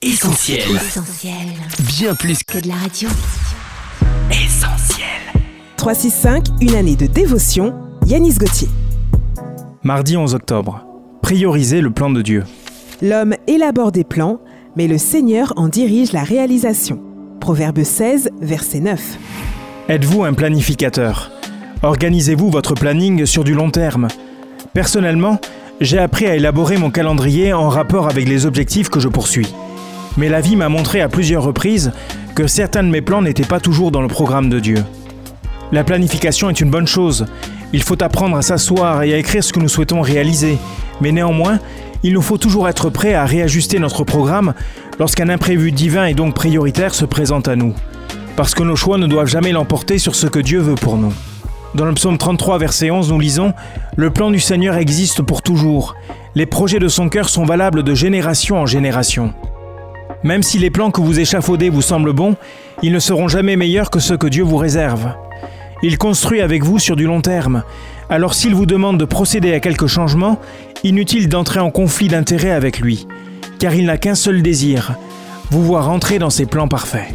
Essentiel. Essentiel. Bien plus Que de la radio. qu'essentiel. 365, une année de dévotion, Yanis Gauthier. Mardi 11 octobre. Prioriser le plan de Dieu. L'homme élabore des plans, mais le Seigneur en dirige la réalisation. Proverbe 16, verset 9. Êtes-vous un planificateur? Organisez-vous votre planning sur du long terme. Personnellement, j'ai appris à élaborer mon calendrier en rapport avec les objectifs que je poursuis. Mais la vie m'a montré à plusieurs reprises que certains de mes plans n'étaient pas toujours dans le programme de Dieu. La planification est une bonne chose. Il faut apprendre à s'asseoir et à écrire ce que nous souhaitons réaliser. Mais néanmoins, il nous faut toujours être prêt à réajuster notre programme lorsqu'un imprévu divin et donc prioritaire se présente à nous. Parce que nos choix ne doivent jamais l'emporter sur ce que Dieu veut pour nous. Dans le psaume 33, verset 11, nous lisons Le plan du Seigneur existe pour toujours. Les projets de son cœur sont valables de génération en génération. Même si les plans que vous échafaudez vous semblent bons, ils ne seront jamais meilleurs que ceux que Dieu vous réserve. Il construit avec vous sur du long terme. Alors s'il vous demande de procéder à quelques changements, inutile d'entrer en conflit d'intérêts avec lui, car il n'a qu'un seul désir, vous voir entrer dans ses plans parfaits.